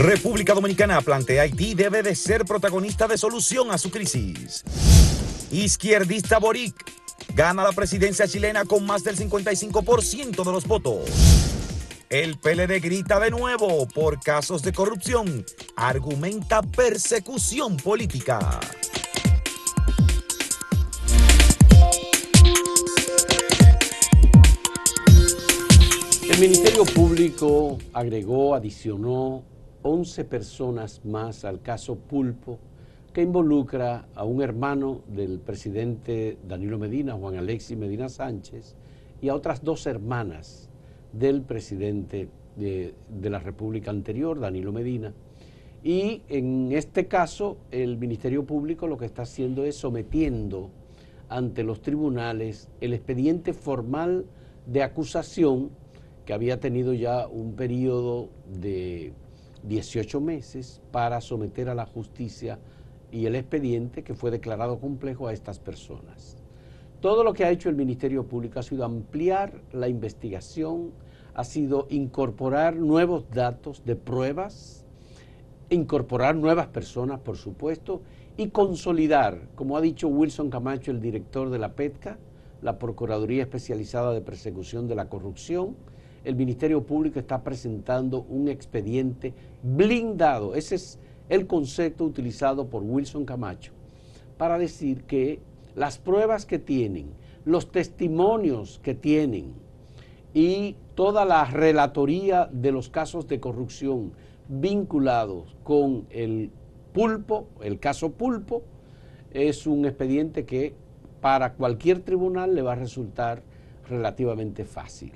República Dominicana plantea Haití debe de ser protagonista de solución a su crisis. Izquierdista Boric gana la presidencia chilena con más del 55% de los votos. El PLD grita de nuevo por casos de corrupción. Argumenta persecución política. El Ministerio Público agregó, adicionó 11 personas más al caso Pulpo que involucra a un hermano del presidente Danilo Medina, Juan Alexis Medina Sánchez, y a otras dos hermanas del presidente de, la República anterior, Danilo Medina. Y en este caso, el Ministerio Público lo que está haciendo es sometiendo ante los tribunales el expediente formal de acusación que había tenido ya un periodo de 18 meses para someter a la justicia y el expediente que fue declarado complejo a estas personas. Todo lo que ha hecho el Ministerio Público ha sido ampliar la investigación, ha sido incorporar nuevos datos de pruebas, incorporar nuevas personas, por supuesto, y consolidar, como ha dicho Wilson Camacho, el director de la PETCA, la Procuraduría Especializada de Persecución de la Corrupción, el Ministerio Público está presentando un expediente blindado. Ese es el concepto utilizado por Wilson Camacho para decir que las pruebas que tienen, los testimonios que tienen y toda la relatoría de los casos de corrupción vinculados con el pulpo, el caso pulpo, es un expediente que para cualquier tribunal le va a resultar relativamente fácil.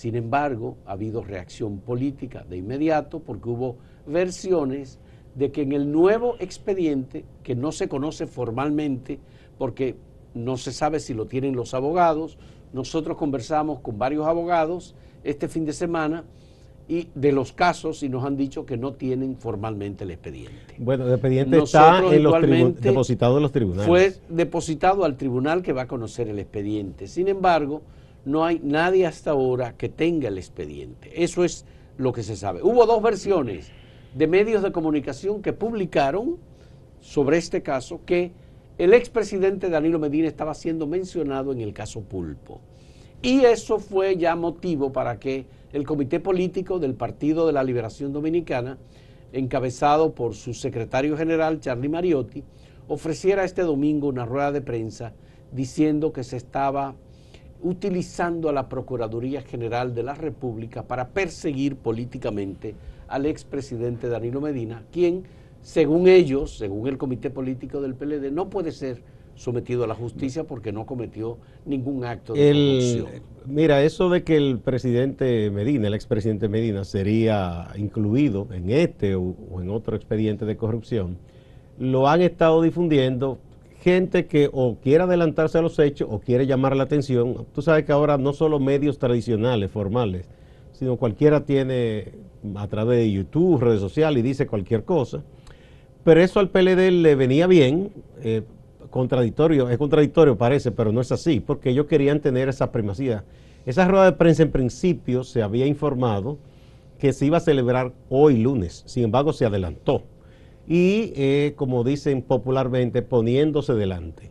Sin embargo, ha habido reacción política de inmediato porque hubo versiones de que en el nuevo expediente, que no se conoce formalmente porque no se sabe si lo tienen los abogados, nosotros conversamos con varios abogados este fin de semana y de los casos y nos han dicho que no tienen formalmente el expediente. Bueno, el expediente está en los depositado en los tribunales. Fue depositado al tribunal que va a conocer el expediente. Sin embargo, no hay nadie hasta ahora que tenga el expediente. Eso es lo que se sabe. Hubo dos versiones de medios de comunicación que publicaron sobre este caso que el expresidente Danilo Medina estaba siendo mencionado en el caso Pulpo. Y eso fue ya motivo para que el comité político del Partido de la Liberación Dominicana, encabezado por su secretario general Charlie Mariotti, ofreciera este domingo una rueda de prensa diciendo que se estaba utilizando a la Procuraduría General de la República para perseguir políticamente al expresidente Danilo Medina, quien, según ellos, según el comité político del PLD, no puede ser sometido a la justicia porque no cometió ningún acto de corrupción. Mira, eso de que el presidente Medina, el expresidente Medina, sería incluido en este o en otro expediente de corrupción, lo han estado difundiendo gente que o quiere adelantarse a los hechos o quiere llamar la atención. Tú sabes que ahora no solo medios tradicionales, formales, sino cualquiera tiene a través de YouTube, redes sociales y dice cualquier cosa. Pero eso al PLD le venía bien, eh, contradictorio, es contradictorio parece, pero no es así, porque ellos querían tener esa primacía. Esa rueda de prensa en principio se había informado que se iba a celebrar hoy lunes, sin embargo se adelantó y, eh, como dicen popularmente, poniéndose delante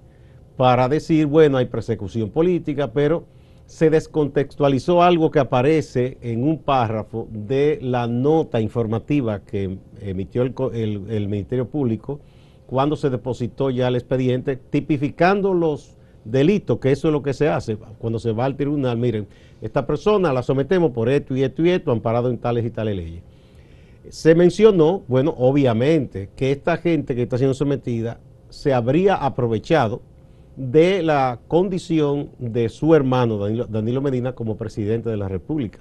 para decir, bueno, hay persecución política, pero se descontextualizó algo que aparece en un párrafo de la nota informativa que emitió el, Ministerio Público cuando se depositó ya el expediente, tipificando los delitos, que eso es lo que se hace cuando se va al tribunal. Miren, esta persona la sometemos por esto y esto y esto, amparado en tales y tales leyes. Se mencionó, bueno, obviamente, que esta gente que está siendo sometida se habría aprovechado de la condición de su hermano Danilo, Medina como presidente de la República.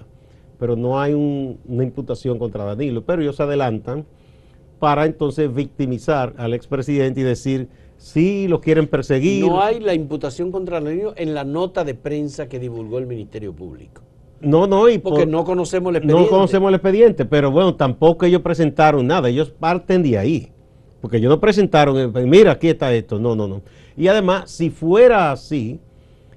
Pero no hay una imputación contra Danilo, pero ellos se adelantan para entonces victimizar al expresidente y decir, sí, lo quieren perseguir. No hay la imputación contra Danilo en la nota de prensa que divulgó el Ministerio Público. No, no, y porque no conocemos el expediente. No conocemos el expediente, pero bueno, tampoco ellos presentaron nada, ellos parten de ahí. Porque ellos no presentaron, eh, mira, aquí está esto, no, no, no. Y además, si fuera así,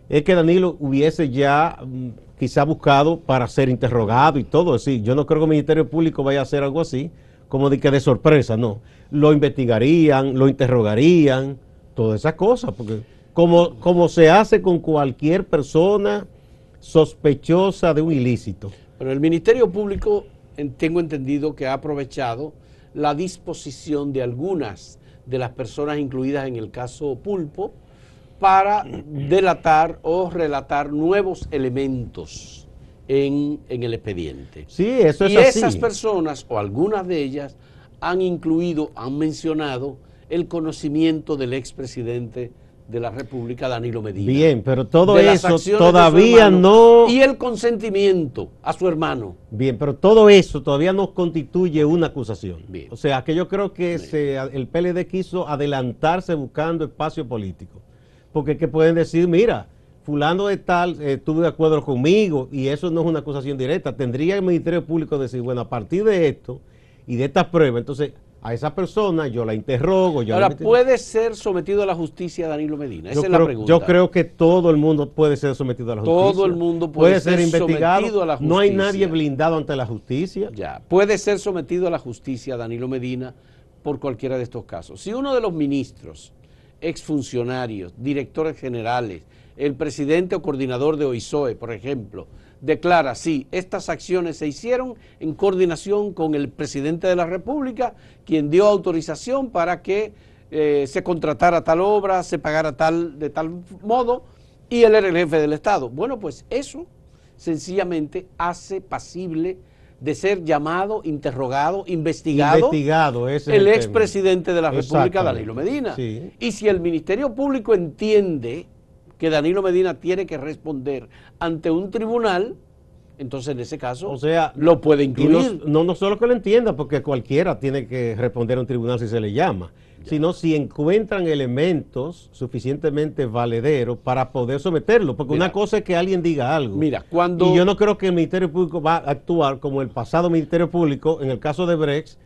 es que Danilo hubiese ya mm, quizá buscado para ser interrogado y todo así. Yo no creo que el Ministerio Público vaya a hacer algo así, como de que de sorpresa, no. Lo investigarían, lo interrogarían, todas esas cosas, porque como, como se hace con cualquier persona sospechosa de un ilícito. Pero el Ministerio Público, tengo entendido que ha aprovechado la disposición de algunas de las personas incluidas en el caso Pulpo para delatar o relatar nuevos elementos en, el expediente. Sí, eso es y esas personas, o algunas de ellas, han incluido, han mencionado el conocimiento del expresidente de la República, Danilo Medina. Bien, pero todo eso todavía no... Y el consentimiento a su hermano. Bien, pero todo eso todavía no constituye una acusación. Bien. O sea, que yo creo que se, el PLD quiso adelantarse buscando espacio político. Porque que pueden decir, mira, fulano de tal eh, estuvo de acuerdo conmigo y eso no es una acusación directa. Tendría el Ministerio Público decir, bueno, a partir de esto y de estas pruebas, entonces a esa persona, yo la interrogo. Yo Ahora, ¿puede ser sometido a la justicia Danilo Medina? Esa es la pregunta. Yo creo que todo el mundo puede ser sometido a la justicia. Todo el mundo puede, ser, investigado. A la justicia. No hay nadie blindado ante la justicia. Ya, puede ser sometido a la justicia Danilo Medina por cualquiera de estos casos. Si uno de los ministros, exfuncionarios, directores generales, el presidente o coordinador de OISOE, por ejemplo, declara, sí, estas acciones se hicieron en coordinación con el presidente de la República, quien dio autorización para que eh, se contratara tal obra, se pagara tal de tal modo, y él era el jefe del Estado. Bueno, pues eso sencillamente hace pasible de ser llamado, interrogado, investigado, investigado el, expresidente de la República, Danilo Medina. Y si el Ministerio Público entiende que Danilo Medina tiene que responder ante un tribunal, entonces en ese caso o sea, lo puede incluir. No, no, solo que lo entienda, porque cualquiera tiene que responder a un tribunal si se le llama, sino si encuentran elementos suficientemente valederos para poder someterlo. Porque una cosa es que alguien diga algo. Mira, cuando... Y yo no creo que el Ministerio Público va a actuar como el pasado Ministerio Público en el caso de Brex,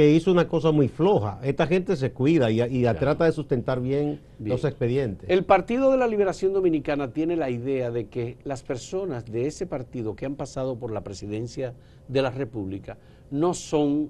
que hizo una cosa muy floja. Esta gente se cuida y, trata de sustentar bien, los expedientes. El Partido de la Liberación Dominicana tiene la idea de que las personas de ese partido que han pasado por la presidencia de la República no son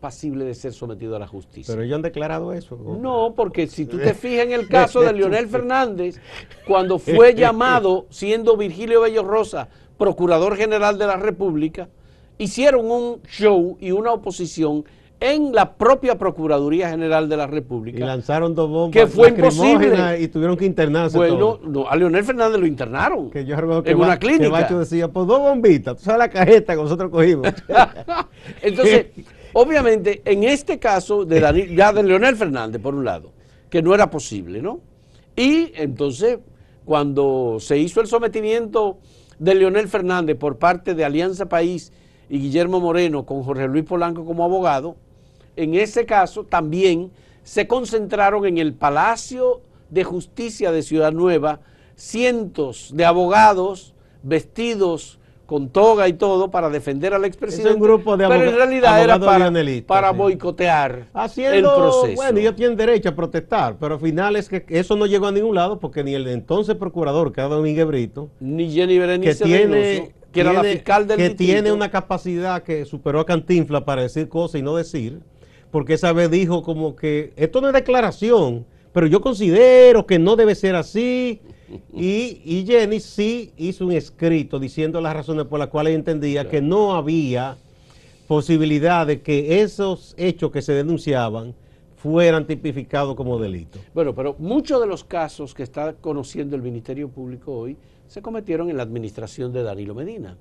pasibles de ser sometidos a la justicia. Pero ellos han declarado eso. No, porque si tú te fijas en el caso de Leonel Fernández, cuando fue llamado, siendo Virgilio Bello Rosa, Procurador General de la República, hicieron un show y una oposición en la propia Procuraduría General de la República. Y lanzaron dos bombas que fue imposible. y tuvieron que internarse. Bueno, no, a Leonel Fernández lo internaron. Que yo recuerdo que en una clínica. Que Bacho decía, pues dos bombitas, tú sabes la cajeta que nosotros cogimos. Entonces, obviamente, en este caso de ya de Leonel Fernández, por un lado, que no era posible, ¿no? Y entonces, cuando se hizo el sometimiento de Leonel Fernández por parte de Alianza País y Guillermo Moreno con Jorge Luis Polanco como abogado, en ese caso también se concentraron en el Palacio de Justicia de Ciudad Nueva cientos de abogados vestidos con toga y todo para defender al expresidente. un grupo de pero en realidad era para, boicotear el proceso. Bueno, ellos tienen derecho a protestar, pero al final es que eso no llegó a ningún lado porque ni el entonces procurador, que era Domínguez Brito, ni Jenny Berenice que tiene, que era la fiscal del Que tiene una capacidad que superó a Cantinfla para decir cosas y no decir porque esa vez dijo como que esto no es declaración, pero yo considero que no debe ser así. Y, Jenny sí hizo un escrito diciendo las razones por las cuales entendía que no había posibilidad de que esos hechos que se denunciaban fueran tipificados como delito. Bueno, pero muchos de los casos que está conociendo el Ministerio Público hoy se cometieron en la administración de Danilo Medina.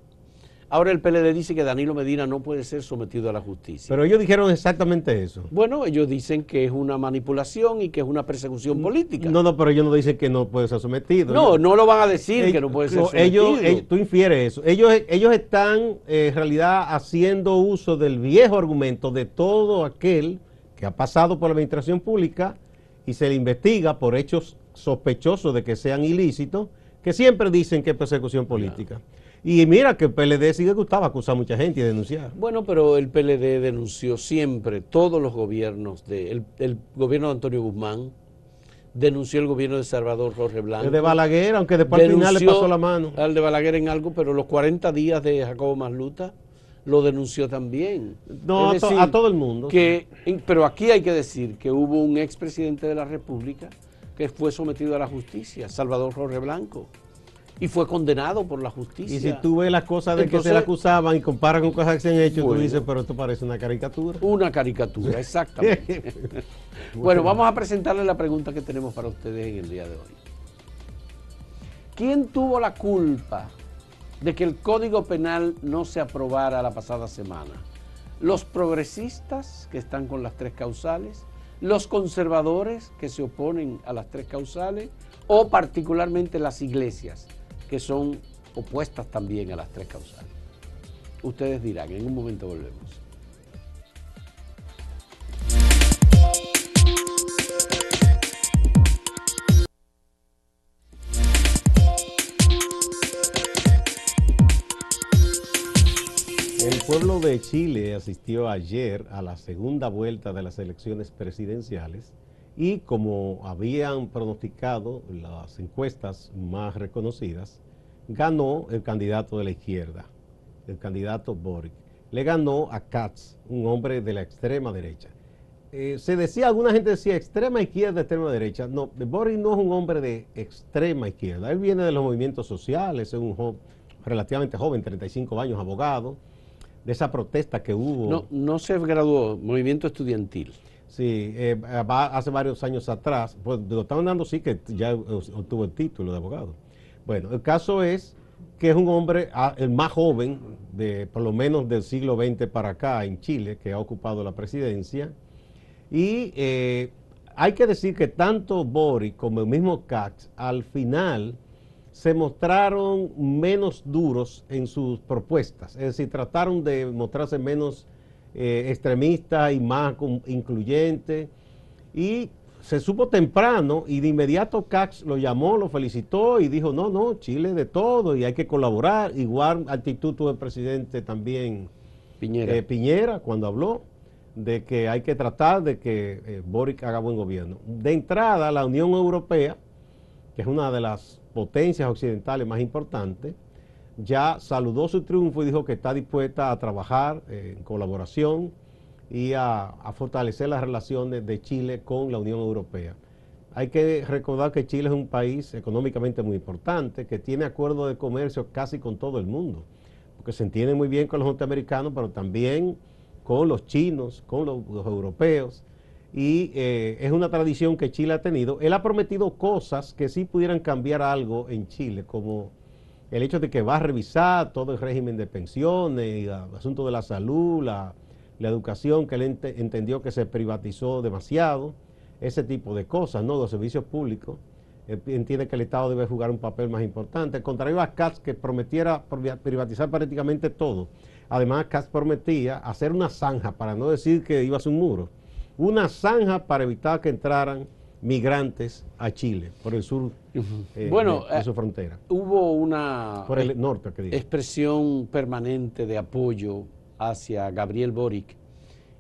Ahora el PLD dice que Danilo Medina no puede ser sometido a la justicia. Pero ellos dijeron exactamente eso. Bueno, ellos dicen que es una manipulación y que es una persecución política. No, no, pero ellos no dicen que no puede ser sometido. No, no lo van a decir que no puede ser sometido. Ellos, tú infieres eso. Ellos, ellos están eh, en realidad haciendo uso del viejo argumento de todo aquel que ha pasado por la administración pública y se le investiga por hechos sospechosos de que sean ilícitos, que siempre dicen que es persecución política. Y mira que el PLD sigue gustaba acusar a mucha gente y denunciar. Bueno, pero el PLD denunció siempre, todos los gobiernos, de, el, gobierno de Antonio Guzmán, denunció el gobierno de Salvador Jorge Blanco. El de Balaguer, aunque después al final le pasó la mano. Al de Balaguer en algo, pero los 40 días de Jacobo Masluta, lo denunció también. No, a, to- decir, a todo el mundo. Que, pero aquí hay que decir que hubo un expresidente de la República que fue sometido a la justicia, Salvador Jorge Blanco, y fue condenado por la justicia. Y si tú ves las cosas de que se le acusaban y comparas con cosas que se han hecho, Bueno. tú dices, pero esto parece una caricatura. Una caricatura, exactamente. bueno, vamos a presentarle la pregunta que tenemos para ustedes en el día de hoy. ¿Quién tuvo la culpa de que el Código Penal no se aprobara la pasada semana? ¿Los progresistas que están con las tres causales? ¿Los conservadores que se oponen a las tres causales? ¿O particularmente las iglesias que son opuestas también a las tres causales? Ustedes dirán, en un momento volvemos. El pueblo de Chile asistió ayer a la segunda vuelta de las elecciones presidenciales y como habían pronosticado las encuestas más reconocidas, ganó el candidato de la izquierda, el candidato Boric. Le ganó a Katz, un hombre de la extrema derecha. Eh, se decía, alguna gente decía extrema izquierda, extrema derecha. No, Boric no es un hombre de extrema izquierda. Él viene de los movimientos sociales, es un jo- relativamente joven, 35 años, abogado, de esa protesta que hubo. No, no se graduó, movimiento estudiantil. Sí, eh, hace varios años atrás, pues lo estaban dando sí que ya obtuvo el título de abogado. Bueno, el caso es que es un hombre, ah, el más joven de por lo menos del siglo XX para acá en Chile, que ha ocupado la presidencia. Y eh, hay que decir que tanto Boric como el mismo Katz al final se mostraron menos duros en sus propuestas, es decir, trataron de mostrarse menos eh, extremistas y más incluyentes. Y se supo temprano y de inmediato Katz lo llamó, lo felicitó y dijo, no, no, Chile de todo y hay que colaborar. Igual actitud tuvo el presidente también Piñera. eh, Piñera cuando habló de que hay que tratar de que eh, Boric haga buen gobierno. De entrada, la Unión Europea, que es una de las potencias occidentales más importantes, ya saludó su triunfo y dijo que está dispuesta a trabajar eh, en colaboración y a, fortalecer las relaciones de Chile con la Unión Europea. Hay que recordar que Chile es un país económicamente muy importante, que tiene acuerdos de comercio casi con todo el mundo, porque se entiende muy bien con los norteamericanos, pero también con los chinos, con los, los europeos, y eh, es una tradición que Chile ha tenido. Él ha prometido cosas que sí pudieran cambiar algo en Chile, como el hecho de que va a revisar todo el régimen de pensiones, el asunto de la salud, la, educación, que él ente- entendió que se privatizó demasiado, ese tipo de cosas, ¿no? Los servicios públicos. Entiende que el Estado debe jugar un papel más importante. Contrario a Katz, que prometiera priva- privatizar prácticamente todo. Además, Katz prometía hacer una zanja, para no decir que iba a ser un muro, una zanja para evitar que entraran migrantes a Chile, por el sur eh, Bueno, de, de eh, su frontera. Hubo una Por el norte, que expresión permanente de apoyo hacia Gabriel Boric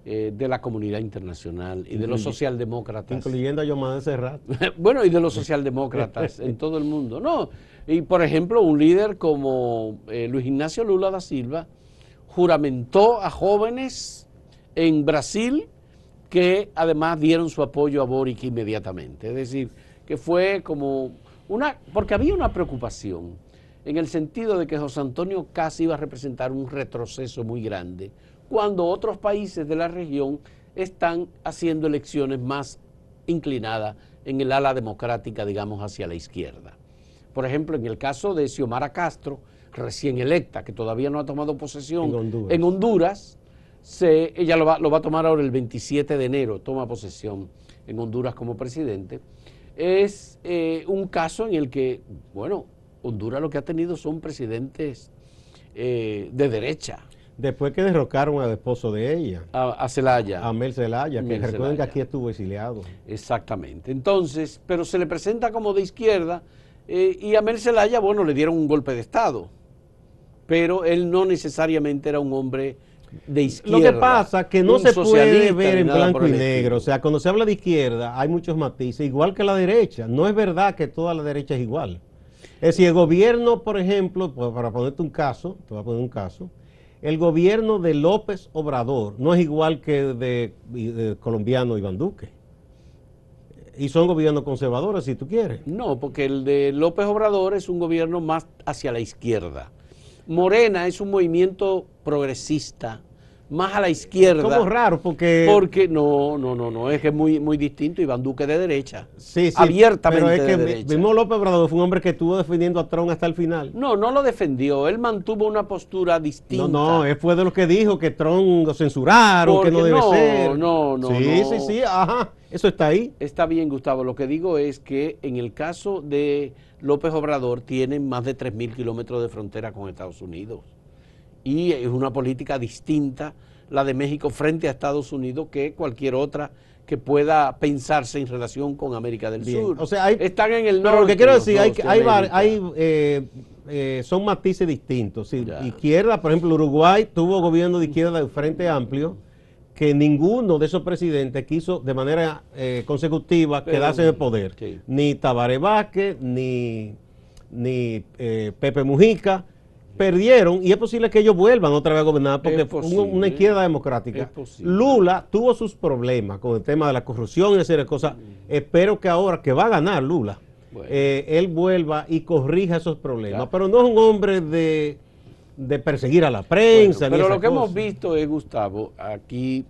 eh, de la comunidad internacional y de los socialdemócratas. Incluyendo a Yomar Serrat. bueno, y de los socialdemócratas en todo el mundo. No, y por ejemplo, un líder como eh, Luis Ignacio Lula da Silva juramentó a jóvenes en Brasil que además dieron su apoyo a Boric inmediatamente. Es decir, que fue como una, porque había una preocupación en el sentido de que José Antonio casi iba a representar un retroceso muy grande, cuando otros países de la región están haciendo elecciones más inclinadas en el ala democrática, digamos, hacia la izquierda. Por ejemplo, en el caso de Xiomara Castro, recién electa, que todavía no ha tomado posesión En Honduras. en Honduras, se- ella lo va, lo va a tomar ahora el 27 de enero, toma posesión en Honduras como presidente. Es eh, un caso en el que, bueno, Honduras lo que ha tenido son presidentes eh, de derecha, Después que derrocaron al esposo de ella, a, a Zelaya. a Mel Zelaya, que recuerden que aquí estuvo exiliado. Exactamente. Entonces, pero se le presenta como de izquierda eh, y a Mel Zelaya, bueno, le dieron un golpe de Estado, pero él no necesariamente era un hombre de Lo que pasa es que no se puede ver en blanco y negro. O sea, cuando se habla de izquierda hay muchos matices, igual que la derecha. No es verdad que toda la derecha es igual. Es decir, el gobierno, por ejemplo, pues, para ponerte un caso, te voy a poner un caso, el gobierno de López Obrador no es igual que de, de colombiano Iván Duque. Y son gobiernos conservadores, si tú quieres. No, porque el de López Obrador es un gobierno más hacia la izquierda. Morena es un movimiento progresista, más a la izquierda. Como raro, porque... Porque no, no, no, no, es que es muy, muy distinto. Iván Duque de derecha. Sí, sí. Abiertamente pero es que de derecha. mismo López Obrador fue un hombre que estuvo defendiendo a Trump hasta el final. No, no lo defendió. Él mantuvo una postura distinta. No, no, él fue de los que dijo que Trump lo censuraron, que no debe no, ser. no, no, Sí, no. sí, sí, ajá. Eso está ahí. Está bien, Gustavo. Lo que digo es que en el caso de López Obrador tienen más de 3.000 kilómetros de frontera con Estados Unidos. Y es una política distinta la de México frente a Estados Unidos que cualquier otra que pueda pensarse en relación con América del Bien. Sur. O sea, hay- Están en el norte. Pero lo que quiero decir, hay, hay, hay, eh, eh, son matices distintos. sí. Izquierda, por ejemplo, Uruguay tuvo gobierno de izquierda de Frente Amplio, que ninguno de esos presidentes quiso de manera eh, consecutiva Pero- quedarse en el poder. sí. Ni Tabaré Vázquez, ni, ni eh, Pepe Mujica. Perdieron y es posible que ellos vuelvan otra vez a gobernar porque Es fue una izquierda democrática. Lula tuvo sus problemas con el tema de la corrupción y de cosas. Espero que ahora que va a ganar Lula, Bueno. eh, él vuelva y corrija esos problemas. Pero no es un hombre de, de perseguir a la prensa. Bueno, pero lo que hemos visto es, Gustavo, aquí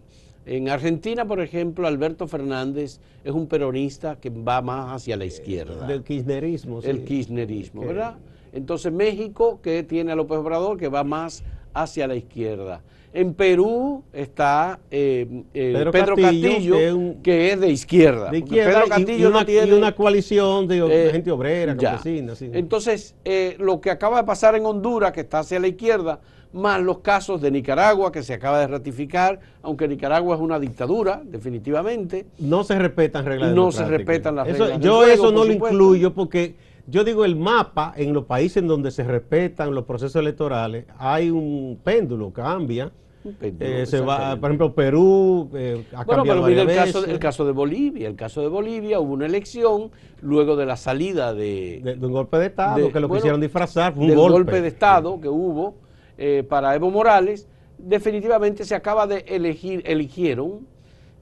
en Argentina, por ejemplo, Alberto Fernández es un peronista que va más hacia la izquierda. Del kirchnerismo. sí. el kirchnerismo, ¿verdad? Entonces México, que tiene a López Obrador, que va más hacia la izquierda. En Perú está eh, eh, Pedro Pedro, Castillo, Castillo, que es un- que es de izquierda. De izquierda Pedro Castillo y, una, no tiene... y una coalición de, eh, gente obrera, campesina. Entonces, eh, lo que acaba de pasar en Honduras, que está hacia la izquierda, más los casos de Nicaragua, que se acaba de ratificar, aunque Nicaragua es una dictadura, definitivamente. no se respetan reglas No se respetan las reglas Yo juego, eso no lo supuesto. incluyo porque yo digo el mapa en los países en donde se respetan los procesos electorales, hay un péndulo, cambia. Un péndulo, Eh, se va, por ejemplo, Perú eh, ha Bueno, cambiado pero mira el caso, el caso de Bolivia. El caso de Bolivia hubo una elección luego de la salida de, de, de un golpe de Estado de- que lo bueno, quisieron disfrazar, fue un del golpe. golpe. de Estado que hubo eh, para Evo Morales. Definitivamente se acaba de elegir, eligieron,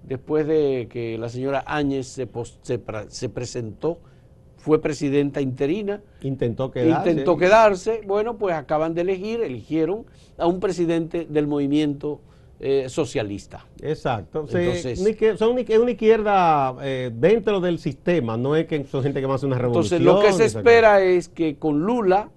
después de que la señora Áñez se, pos- se, se presentó, fue presidenta interina, Intentó quedarse. intentó quedarse, bueno, pues acaban de elegir, eligieron a un presidente del movimiento eh, socialista. Exacto. Entonces- son es una izquierda eh, dentro del sistema, no es que son gente que va a hacer una revolución. Entonces, lo que se espera es que con Lula,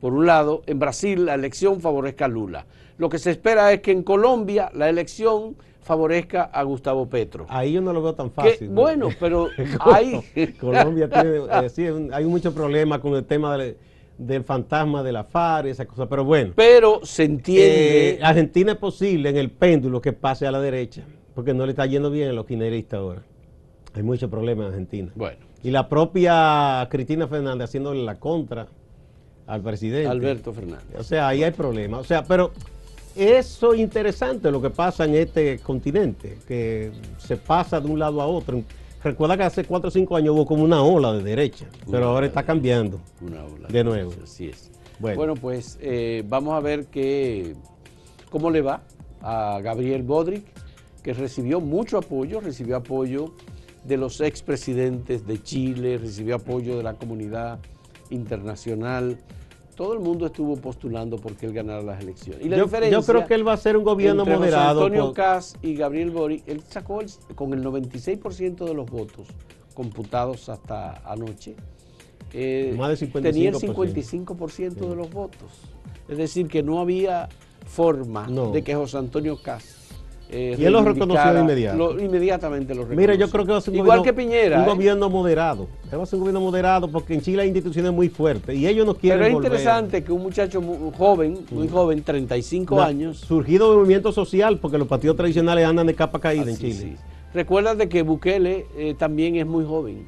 por un lado, en Brasil la elección favorezca a Lula. Lo que se espera es que en Colombia la elección favorezca a Gustavo Petro. cosa. Ahí yo no lo veo tan fácil. ¿no? bueno, pero hay... Colombia tiene, eh, sí, hay muchos problemas con el tema del, del fantasma de la FARC y esas cosas, pero bueno. pero se entiende... Eh, Argentina es posible en el péndulo que pase a la derecha, porque no le está yendo bien a los kirchneristas ahora. Hay muchos problemas en Argentina. bueno, Y la propia Cristina Fernández haciéndole la contra al presidente. Alberto Fernández. O sea, ahí hay problemas. O sea, pero eso es interesante lo que pasa en este continente, que se pasa de un lado a otro. Recuerda que hace cuatro o cinco años hubo como una ola de derecha, pero ahora está cambiando. Una ola. De nuevo. Así es. Bueno. Bueno, pues eh, vamos a ver qué, cómo le va a Gabriel Bodrick, que recibió mucho apoyo, recibió apoyo de los expresidentes de Chile, recibió apoyo de la comunidad internacional. Todo el mundo estuvo postulando porque él ganara las elecciones. Y la Yo, diferencia yo creo que él va a ser un gobierno entre José moderado. Antonio por- Kass y Gabriel Boric, él sacó el- con el 96% de los votos computados hasta anoche. eh, Más del 55%. Tenía el 55% de los votos. Es decir, que no había forma No. de que José Antonio Kass. Eh, Y él lo reconoció de inmediato. lo- inmediatamente lo reconoció. Mira, yo creo que va a ser un Igual gobierno, que Piñera. un ¿eh? gobierno moderado. Él va a ser un gobierno moderado porque en Chile hay instituciones muy fuertes y ellos no quieren Pero es volver. interesante que un muchacho muy joven, muy joven, 35 No, años, Surgido del movimiento social porque los partidos tradicionales andan de capa caída en Chile. sí. Recuerda de que Bukele eh, también es muy joven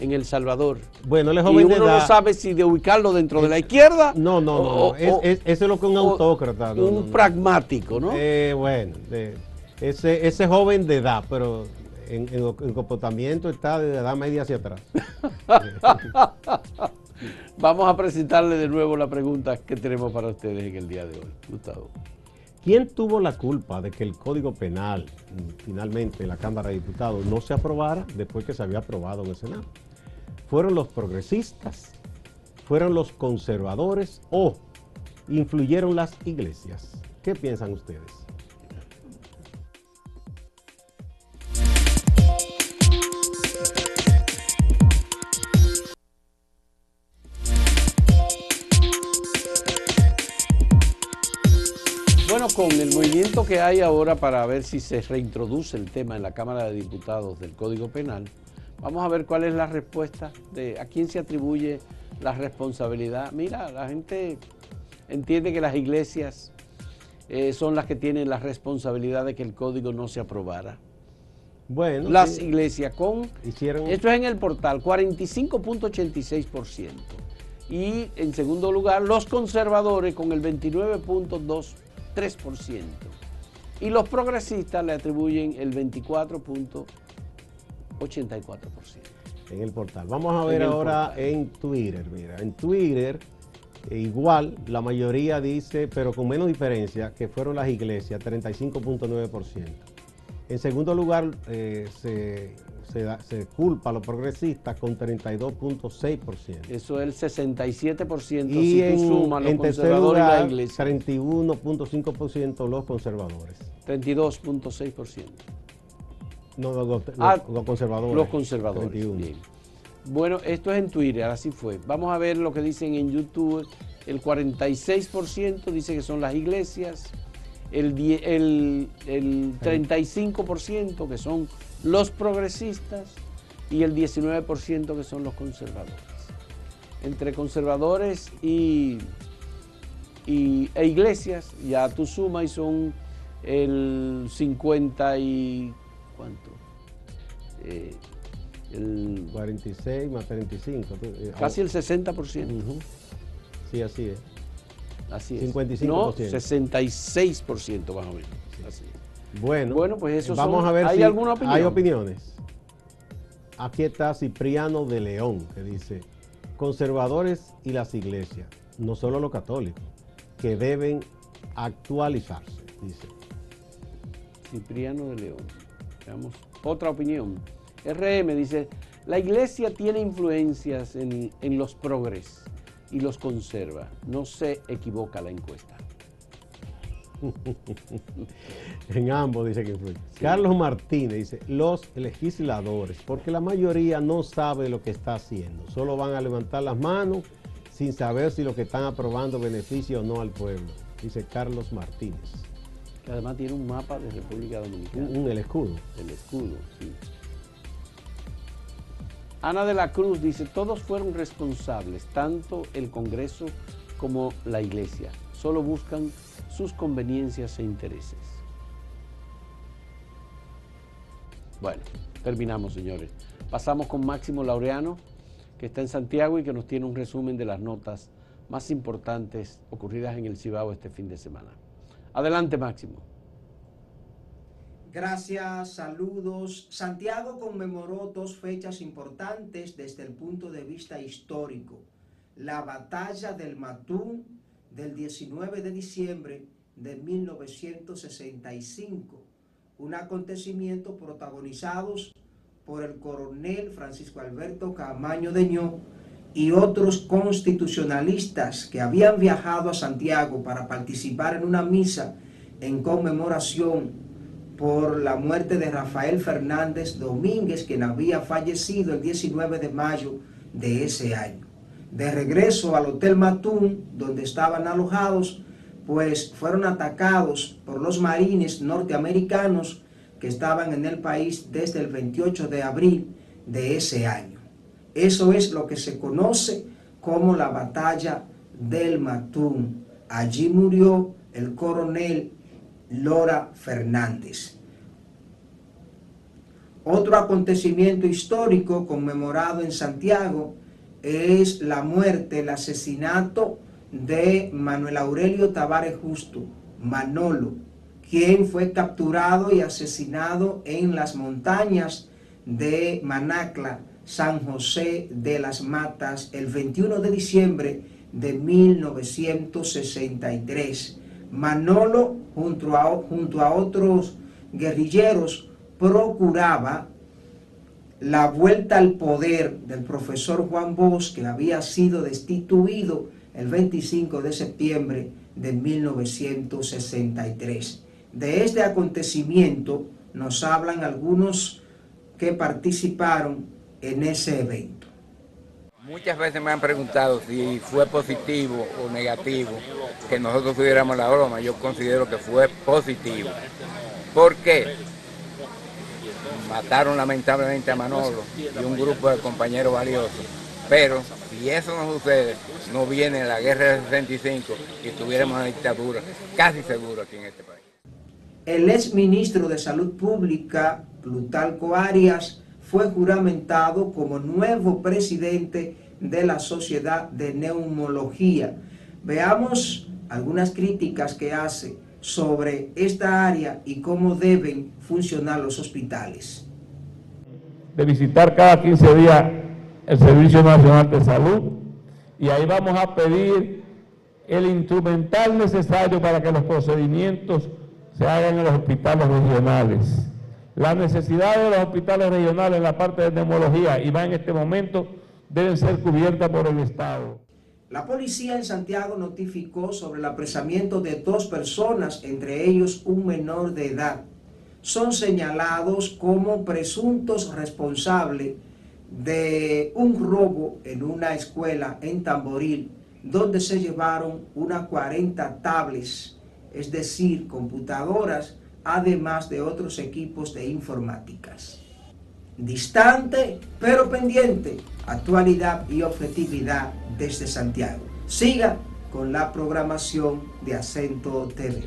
en El Salvador. Bueno, él es y joven uno de no edad. sabe si de ubicarlo dentro de la izquierda. No, no, no. o- no. Es- eso es lo que un autócrata. no, un no, no. pragmático, ¿no? Eh, bueno, ese, ese joven de edad, pero en, en, en comportamiento está de edad media hacia atrás. Vamos a presentarle de nuevo la pregunta que tenemos para ustedes en el día de hoy. Gustavo. ¿Quién tuvo la culpa de que el Código Penal, finalmente en la Cámara de Diputados, no se aprobara después que se había aprobado en el Senado? ¿Fueron los progresistas? ¿Fueron los conservadores? ¿O influyeron las iglesias? ¿Qué piensan ustedes? Con el movimiento que hay ahora para ver si se reintroduce el tema en la Cámara de Diputados del Código Penal, vamos a ver cuál es la respuesta de a quién se atribuye la responsabilidad. Mira, la gente entiende que las iglesias eh, son las que tienen la responsabilidad de que el código no se aprobara. Bueno, las iglesias con hicieron esto es en el portal 45.86% y en segundo lugar los conservadores con el 29.2%. 3%. Y los progresistas le atribuyen el 24.84%. En el portal. Vamos a ver ahora en Twitter. Mira, en Twitter, eh, igual, la mayoría dice, pero con menos diferencia, que fueron las iglesias, 35.9%. En segundo lugar, eh, se se, culpa a los progresistas con 32.6%. Eso es el 67% y si en, tú sumas los conservadores y la iglesia. 31.5% los conservadores. 32.6%. No, los, ah, conservadores. Los conservadores. Bueno, esto es en Twitter, así fue. Vamos a ver lo que dicen en YouTube. El 46% dice que son las iglesias, el, el, el 35% que son los progresistas y el 19% que son los conservadores. Entre conservadores y, e iglesias, ya tú sumas y son el 50 y... ¿Cuánto? Eh, el 46 más 35. Eh, casi el 60%. Sí, así es. Así es. 55%. No, 66% más o menos. Así es. Bueno, bueno pues eso vamos a ver ¿Hay si alguna opinión? hay opiniones. Aquí está Cipriano de León, que dice, conservadores y las iglesias, no solo los católicos, que deben actualizarse, dice. Cipriano de León. Veamos otra opinión. RM dice, la iglesia tiene influencias en, en los progres y los conserva. No se equivoca la encuesta. en ambos dice que influye. Carlos Martínez dice, los legisladores, porque la mayoría no sabe lo que está haciendo, solo van a levantar las manos sin saber si lo que están aprobando beneficia o no al pueblo, dice Carlos Martínez. Que además tiene un mapa de República Dominicana. Un, el escudo. El escudo, sí. Ana de la Cruz dice, todos fueron responsables, tanto el Congreso como la Iglesia. Solo buscan sus conveniencias e intereses. Bueno, terminamos, señores. Pasamos con Máximo Laureano, que está en Santiago y que nos tiene un resumen de las notas más importantes ocurridas en el Cibao este fin de semana. Adelante, Máximo. Gracias, saludos. Santiago conmemoró dos fechas importantes desde el punto de vista histórico. La batalla del Matú del 19 de diciembre de 1965, un acontecimiento protagonizado por el coronel Francisco Alberto Camaño Deñó y otros constitucionalistas que habían viajado a Santiago para participar en una misa en conmemoración por la muerte de Rafael Fernández Domínguez, quien había fallecido el 19 de mayo de ese año. De regreso al Hotel Matún, donde estaban alojados, pues fueron atacados por los marines norteamericanos que estaban en el país desde el 28 de abril de ese año. Eso es lo que se conoce como la batalla del Matún. Allí murió el coronel Lora Fernández. Otro acontecimiento histórico conmemorado en Santiago es la muerte, el asesinato de Manuel Aurelio Tavares Justo, Manolo, quien fue capturado y asesinado en las montañas de Manacla, San José de las Matas, el 21 de diciembre de 1963. Manolo junto a, junto a otros guerrilleros, procuraba la vuelta al poder del profesor Juan Bosch, que había sido destituido el 25 de septiembre de 1963. De este acontecimiento nos hablan algunos que participaron en ese evento. Muchas veces me han preguntado si fue positivo o negativo que nosotros tuviéramos la broma. Yo considero que fue positivo. ¿Por qué? Mataron lamentablemente a Manolo y un grupo de compañeros valiosos. Pero si eso no sucede, no viene la guerra del 65 y tuviéramos una dictadura casi seguro aquí en este país. El ex ministro de Salud Pública, Plutalco Arias, fue juramentado como nuevo presidente de la Sociedad de Neumología. Veamos algunas críticas que hace sobre esta área y cómo deben funcionar los hospitales. De visitar cada 15 días el Servicio Nacional de Salud y ahí vamos a pedir el instrumental necesario para que los procedimientos se hagan en los hospitales regionales. Las necesidades de los hospitales regionales en la parte de neumología y va en este momento deben ser cubiertas por el Estado. La policía en Santiago notificó sobre el apresamiento de dos personas, entre ellos un menor de edad. Son señalados como presuntos responsables de un robo en una escuela en Tamboril, donde se llevaron unas 40 tablets, es decir, computadoras, además de otros equipos de informáticas. Distante, pero pendiente, actualidad y objetividad desde Santiago. Siga con la programación de Acento TV.